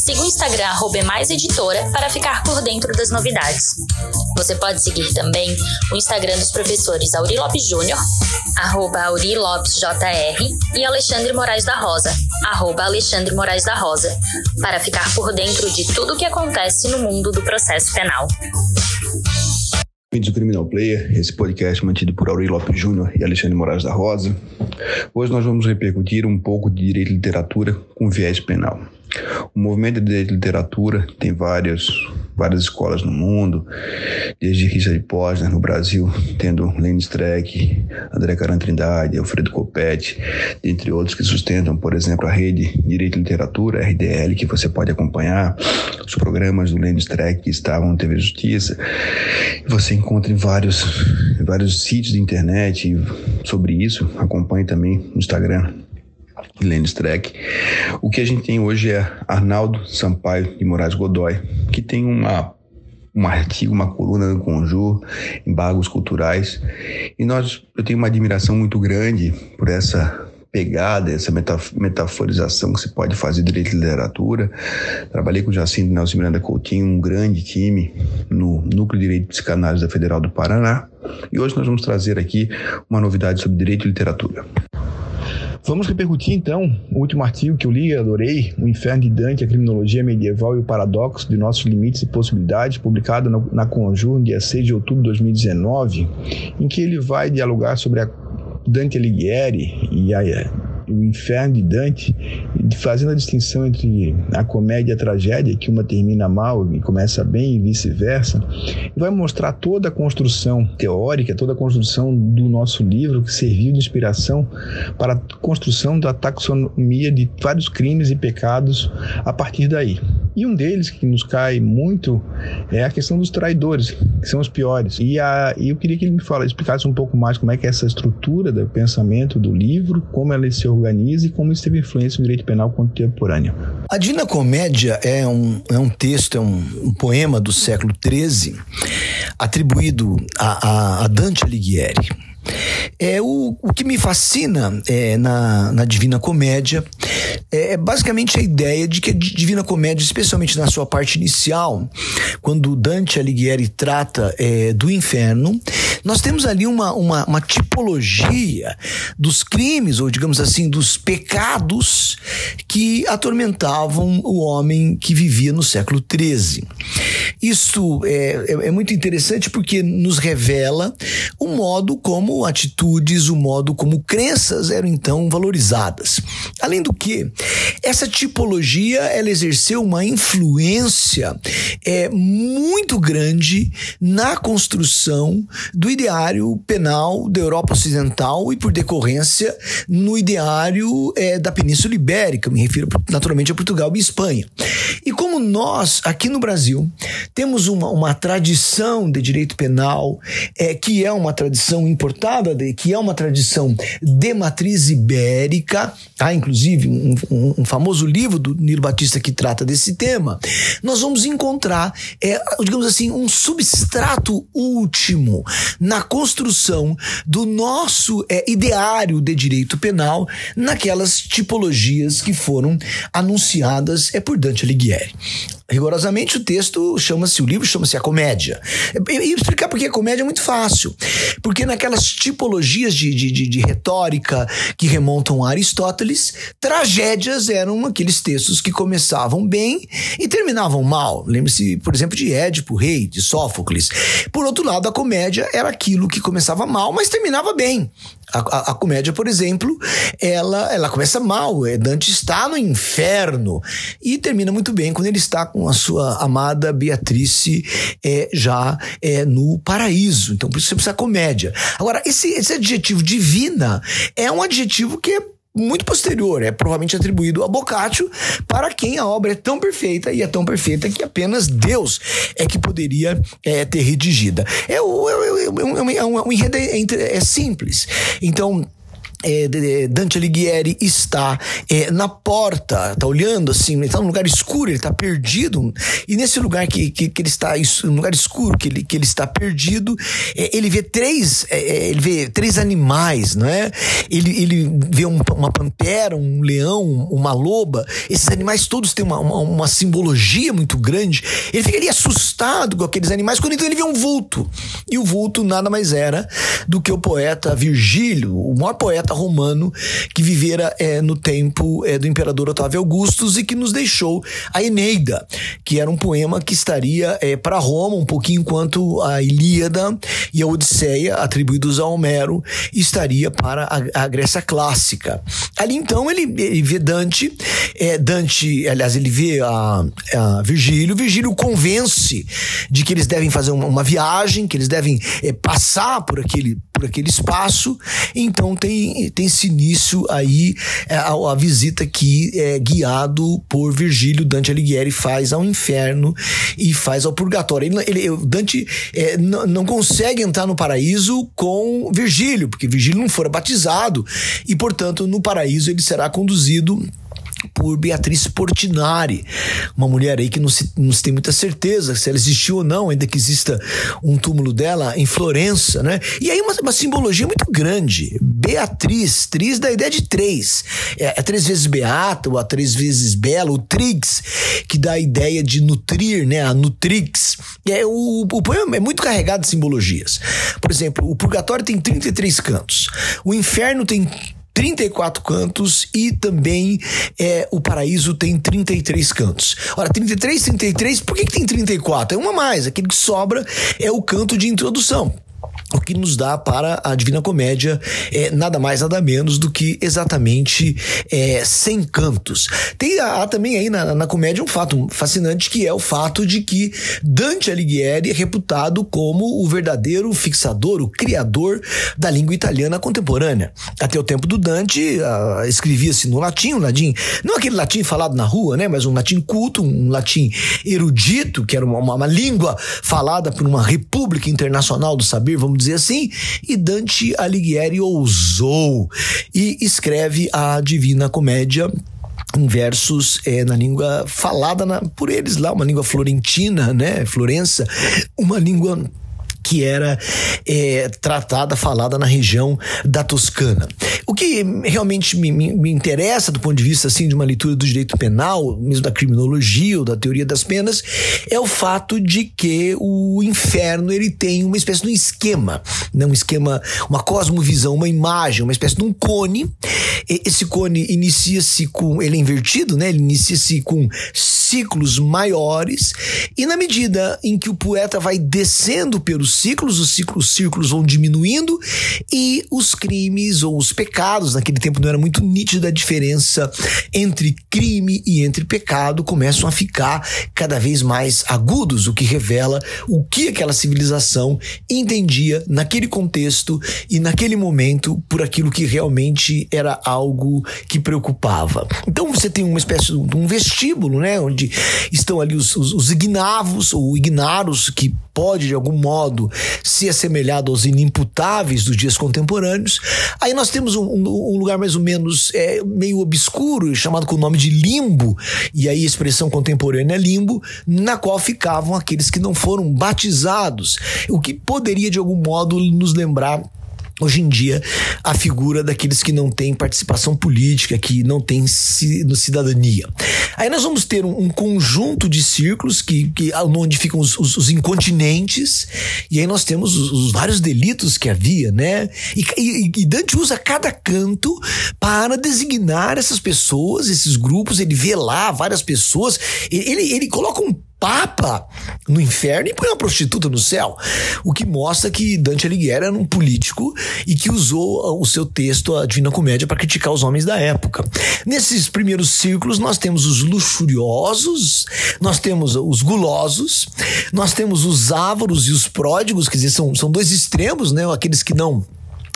Siga o Instagram @emaiseditora para ficar por dentro das novidades. Você pode seguir também o Instagram dos professores Auri Lopes Júnior, arroba Auri Lopes JR, e Alexandre Moraes da Rosa, arroba Alexandre Moraes da Rosa, para ficar por dentro de tudo o que acontece no mundo do processo penal. Bem-vindos Criminal Player, esse podcast mantido por Aurélio Lopes Júnior e Alexandre Moraes da Rosa. Hoje nós vamos repercutir um pouco de direito e literatura com viés penal. O movimento de literatura tem vários várias escolas no mundo, desde Richard Posner no Brasil, tendo Lenny Streck, André Caran Trindade, Alfredo Copete, entre outros que sustentam, por exemplo, a rede Direito e Literatura, RDL, que você pode acompanhar, os programas do Lenny Streck que estavam no TV Justiça. Você encontra em vários, vários sítios de internet sobre isso. Acompanhe também no Instagram Lenny Streck. O que a gente tem hoje é Arnaldo Sampaio de Moraes Godoy, que tem uma um artigo, uma coluna no Conjur, embargos culturais. E nós, eu tenho uma admiração muito grande por essa pegada, essa metaforização que se pode fazer de direito e literatura. Trabalhei com Jacinto Nelson Miranda Coutinho, um grande time no Núcleo de Direito e Psicanálise da Federal do Paraná. E hoje nós vamos trazer aqui uma novidade sobre direito e literatura. Vamos repercutir então o último artigo que eu li e adorei, O Inferno de Dante, a Criminologia Medieval e o Paradoxo de Nossos Limites e Possibilidades, publicado na Conjur, no dia 6 de outubro de 2019, em que ele vai dialogar sobre a Dante Alighieri e a o inferno de Dante, fazendo a distinção entre a comédia e a tragédia, que uma termina mal e começa bem e vice-versa, vai mostrar toda a construção teórica, toda a construção do nosso livro que serviu de inspiração para a construção da taxonomia de vários crimes e pecados a partir daí. E um deles que nos cai muito é a questão dos traidores, que são os piores. E, a, eu queria que ele me falasse, explicasse um pouco mais como é que é essa estrutura do pensamento do livro, como ela se organiza e como isso teve influência no direito penal contemporâneo. A Dina Comédia é um, é um texto, é um, um poema do século XIII, atribuído a, a, a Dante Alighieri. É, o, o que me fascina é, na, na Divina Comédia é, é basicamente a ideia de que a Divina Comédia, especialmente na sua parte inicial, quando Dante Alighieri trata é, do inferno, nós temos ali uma, uma, uma tipologia dos crimes, ou digamos assim, dos pecados que atormentavam o homem que vivia no século XIII. Isso é, é, é muito interessante porque nos revela o modo como atitudes, o modo como crenças eram então valorizadas. Além do que, essa tipologia ela exerceu uma influência é, muito grande na construção do ideário penal da Europa Ocidental e, por decorrência, no ideário é, da Península Ibérica, me refiro naturalmente a Portugal e Espanha. E como nós, aqui no Brasil, temos uma, uma tradição de direito penal é, que é uma tradição importada, de, que é uma tradição de matriz ibérica, há inclusive um, um, um famoso livro do Nilo Batista que trata desse tema, nós vamos encontrar, é, digamos assim, um substrato último na construção do nosso é, ideário de direito penal naquelas tipologias que foram anunciadas é por Dante Alighieri. Rigorosamente, o texto chama-se, o livro chama-se A Comédia. E, explicar por que a comédia é muito fácil. Porque naquelas tipologias de, de, de, de, retórica que remontam a Aristóteles, tragédias eram aqueles textos que começavam bem e terminavam mal. Lembre-se, por exemplo, de Édipo, rei, de Sófocles. Por outro lado, a comédia era aquilo que começava mal, mas terminava bem. A, a, a, comédia, por exemplo, ela, ela começa mal. É, Dante está no inferno e termina muito bem quando ele está com a sua amada Beatrice é, já é, no paraíso. Então, por isso você precisa comédia. Agora, esse, esse adjetivo divina é um adjetivo que é muito posterior, é provavelmente atribuído a Boccaccio, para quem a obra é tão perfeita e é tão perfeita que apenas Deus é que poderia é, ter redigida. É, é, é, é um, é um é, é simples. Então, Dante Alighieri está é, na porta, está olhando assim, ele está num lugar escuro, ele está perdido, e nesse lugar que, que, que ele está, um lugar escuro que ele, que ele está perdido, é, ele vê três, é, é, ele vê três animais, não é? Ele, ele vê um, uma pantera, um leão, uma loba, esses animais todos têm uma, uma, uma, simbologia muito grande, ele fica ali assustado com aqueles animais, quando então ele vê um vulto, e o vulto nada mais era do que o poeta Virgílio, o maior poeta poeta romano que vivera é, no tempo é, do imperador Otávio Augustus e que nos deixou a Eneida, que era um poema que estaria é, para Roma, um pouquinho enquanto a Ilíada e a Odisseia, atribuídos a Homero, estaria para a, a Grécia clássica. Ali então ele, ele vê Dante, é, Dante, aliás, ele vê a, a Virgílio, Virgílio convence de que eles devem fazer uma, uma viagem, que eles devem é, passar por aquele, por aquele espaço, então tem tem, esse início aí, é, a, a, visita que é guiado por Virgílio. Dante Alighieri faz ao inferno e faz ao purgatório. Ele, ele Dante é, não consegue entrar no paraíso com Virgílio, porque Virgílio não fora batizado. E, portanto, no paraíso ele será conduzido por Beatriz Portinari, uma mulher aí que não se, não se tem muita certeza se ela existiu ou não, ainda que exista um túmulo dela em Florença, né? E aí uma, uma simbologia muito grande. Beatriz, Tris da ideia de três. É, é, três vezes beata, ou a três vezes bela, o trix, que dá a ideia de nutrir, né? A nutrix. É, o, o poema é muito carregado de simbologias. Por exemplo, o purgatório tem 33 cantos. O inferno tem 34 cantos e também é, o paraíso tem 33 cantos. Ora, 33, 33, por que, que tem 34? É uma mais, aquele que sobra é o canto de introdução o que nos dá para a Divina Comédia é nada mais nada menos do que exatamente é, 100 cantos. Tem há também aí na, na comédia um fato fascinante que é o fato de que Dante Alighieri é reputado como o verdadeiro fixador, o criador da língua italiana contemporânea. Até o tempo do Dante escrevia-se no latim, um latim, não aquele latim falado na rua, né, mas um latim culto, um latim erudito, que era uma, uma, uma língua falada por uma república internacional do saber, vamos dizer assim, e Dante Alighieri ousou e escreve a Divina Comédia em versos é, na língua falada na, por eles lá, uma língua florentina, né, Florença, uma língua que era é, tratada, falada na região da Toscana. O que realmente me, me, me, interessa do ponto de vista assim de uma leitura do direito penal, mesmo da criminologia ou da teoria das penas, é o fato de que o inferno ele tem uma espécie de um esquema, né? um esquema, uma cosmovisão, uma imagem, uma espécie de um cone. Esse cone inicia-se com ele é invertido, né? Ele inicia-se com ciclos maiores e na medida em que o poeta vai descendo pelos ciclos, os ciclos, os círculos vão diminuindo e os crimes ou os pecados, naquele tempo não era muito nítida a diferença entre crime e entre pecado, começam a ficar cada vez mais agudos, o que revela o que aquela civilização entendia naquele contexto e naquele momento por aquilo que realmente era algo que preocupava. Então você tem uma espécie de um vestíbulo, né, onde estão ali os, os, os ignavos ou ignaros que pode de algum modo ser assemelhado aos inimputáveis dos dias contemporâneos. Aí nós temos um, um, lugar mais ou menos é, meio obscuro, chamado com o nome de limbo, e aí a expressão contemporânea é limbo, na qual ficavam aqueles que não foram batizados, o que poderia de algum modo nos lembrar hoje em dia a figura daqueles que não têm participação política, que não têm cidadania. Aí nós vamos ter um, um conjunto de círculos que, que onde ficam os, os, os incontinentes, e aí nós temos os, os, vários delitos que havia, né? E, e, e Dante usa cada canto para designar essas pessoas, esses grupos, ele vê lá várias pessoas, ele, ele coloca um papa no inferno e põe uma prostituta no céu. O que mostra que Dante Alighieri era um político e que usou o seu texto, a Divina Comédia, para criticar os homens da época. Nesses primeiros círculos, nós temos os luxuriosos, nós temos os gulosos, nós temos os ávaros e os pródigos, quer dizer, são, são dois extremos, né? Aqueles que não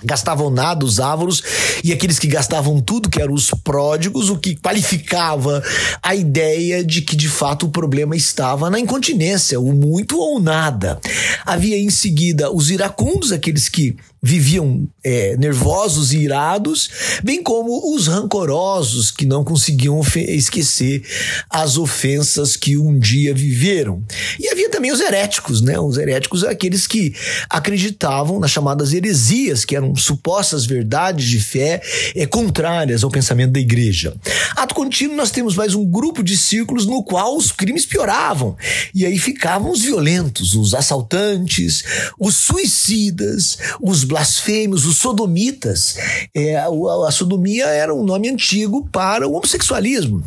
gastavam nada, os ávaros, e aqueles que gastavam tudo, que eram os pródigos, o que qualificava a ideia de que de fato o problema estava na incontinência, o muito ou nada. Havia em seguida os iracundos, aqueles que viviam é, nervosos e irados, bem como os rancorosos que não conseguiam esquecer as ofensas que um dia viveram. E havia também os heréticos, né? Os heréticos aqueles que acreditavam nas chamadas heresias, que eram supostas verdades de fé é, contrárias ao pensamento da igreja. Ato contínuo, nós temos mais um grupo de círculos no qual os crimes pioravam. E aí ficavam os violentos, os assaltantes, os suicidas, os blasfêmios, os sodomitas. É, a, a sodomia era um nome antigo para o homossexualismo.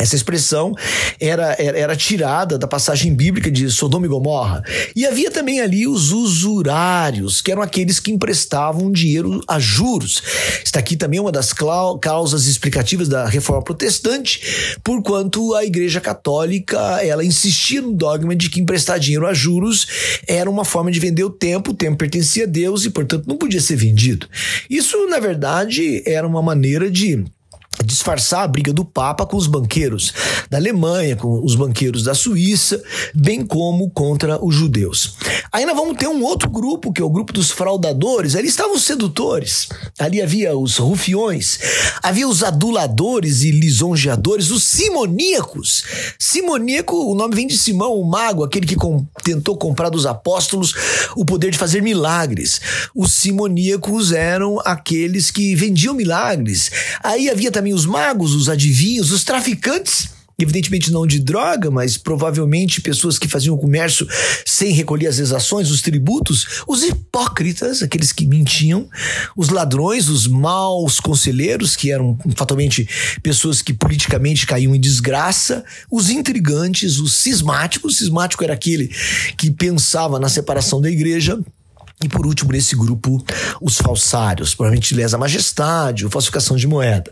Essa expressão era, era, era, tirada da passagem bíblica de Sodoma e Gomorra. E havia também ali os usurários, que eram aqueles que emprestavam dinheiro a juros. Está aqui também uma das causas explicativas da reforma protestante, porquanto a Igreja Católica ela insistia no dogma de que emprestar dinheiro a juros era uma forma de vender o tempo, o tempo pertencia a Deus e, portanto, não podia ser vendido. Isso, na verdade, era uma maneira de disfarçar a briga do Papa com os banqueiros da Alemanha, com os banqueiros da Suíça, bem como contra os judeus. Ainda vamos ter um outro grupo, que é o grupo dos fraudadores. Ali estavam os sedutores, ali havia os rufiões, havia os aduladores e lisonjeadores, os simoníacos. Simoníaco, o nome vem de Simão, o mago, aquele que com, tentou comprar dos apóstolos o poder de fazer milagres. Os simoníacos eram aqueles que vendiam milagres. Aí havia também os magos, os adivinhos, os traficantes evidentemente não de droga, mas provavelmente pessoas que faziam comércio sem recolher as exações, os tributos, os hipócritas, aqueles que mentiam, os ladrões, os maus conselheiros, que eram fatalmente pessoas que politicamente caíam em desgraça, os intrigantes, os cismáticos, o cismático era aquele que pensava na separação da igreja, e por último, nesse grupo, os falsários, provavelmente lesa majestade ou falsificação de moeda.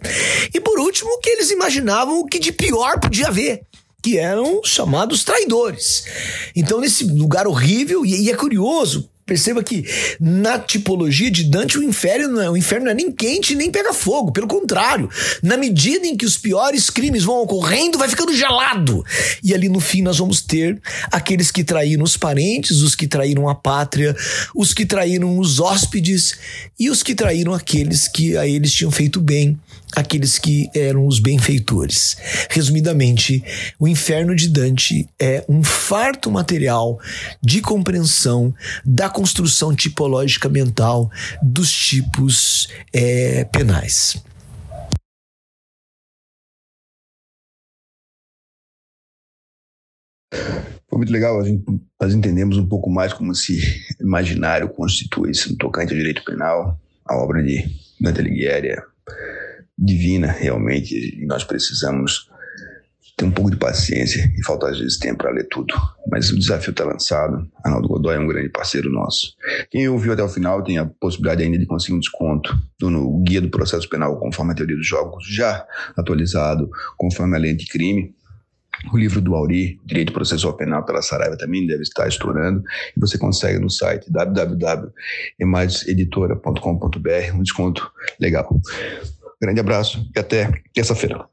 E por último, o que eles imaginavam o que de pior podia haver que eram chamados traidores. Então, nesse lugar horrível, e, é curioso, Perceba que na tipologia de Dante o inferno, não é, o inferno não é nem quente nem pega fogo, pelo contrário, na medida em que os piores crimes vão ocorrendo, vai ficando gelado. E ali no fim nós vamos ter aqueles que traíram os parentes, os que traíram a pátria, os que traíram os hóspedes e os que traíram aqueles que a eles tinham feito bem aqueles que eram os benfeitores. Resumidamente, o inferno de Dante é um farto material de compreensão da construção tipológica mental dos tipos é, penais. Foi muito legal, nós entendemos um pouco mais como esse imaginário constitui-se no tocante ao direito penal, a obra de Dante Alighieri divina, realmente, e nós precisamos ter um pouco de paciência e falta às vezes tempo para ler tudo. Mas o desafio está lançado. Arnaldo Godoy é um grande parceiro nosso. Quem ouviu até o final tem a possibilidade ainda de conseguir um desconto no Guia do Processo Penal conforme a teoria dos jogos, já atualizado conforme a lei de crime. O livro do Auri, Direito Processual Penal pela Saraiva, também deve estar estourando. E você consegue no site www.emaiseditora.com.br um desconto legal. Grande abraço e até terça-feira.